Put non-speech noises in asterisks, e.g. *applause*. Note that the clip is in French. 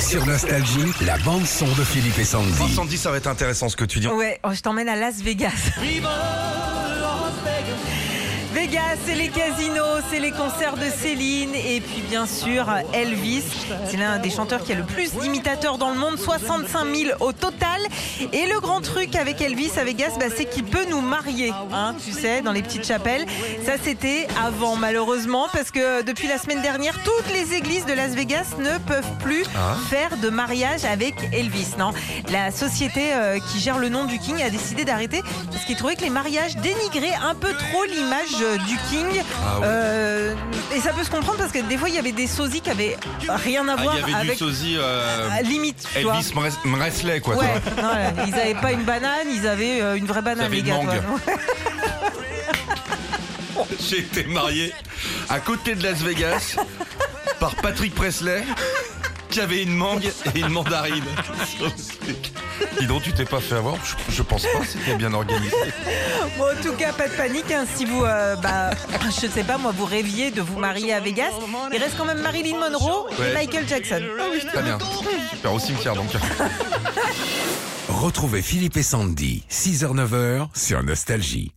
Sur Nostalgie, la bande-son de Philippe et Sandy. Sandy, ça va être intéressant ce que tu dis. Ouais, oh, je t'emmène à Las Vegas. Vegas, c'est les casinos, c'est les concerts de Céline et puis bien sûr Elvis. C'est l'un des chanteurs qui a le plus d'imitateurs dans le monde, 65 000 au total. Et le grand truc avec Elvis à Vegas, bah, c'est qu'il peut nous marier, hein, tu sais, dans les petites chapelles. Ça, c'était avant, malheureusement, parce que depuis la semaine dernière, toutes les églises de Las Vegas ne peuvent plus Ah. faire de mariage avec Elvis. Non, la société euh, qui gère le nom du King a décidé d'arrêter parce qu'il trouvait que les mariages dénigraient un peu trop l'image du King. Ah ouais. Euh, et ça peut se comprendre parce que des fois, il y avait des sosies qui avaient rien à Ah, voir il y avait du avec sosie euh, limite. tu. Elvis Mres- Mresley, quoi. Ouais, toi. non, là, ils avaient pas une banane, ils avaient euh, une vraie banane, les une gars. *laughs* J'ai été marié à côté de Las Vegas par Patrick Presley qui avait une mangue et une mandarine. Dis donc, tu t'es pas fait avoir je, je pense pas, c'était bien organisé. Bon, en tout cas, pas de panique. hein, si vous, euh, bah, je sais pas, moi, vous rêviez de vous marier à Vegas, il reste quand même Marilyn Monroe Ouais. et Michael Jackson. Très bien. Super, au cimetière donc. Retrouvez Philippe et Sandy, 6h-9h sur Nostalgie.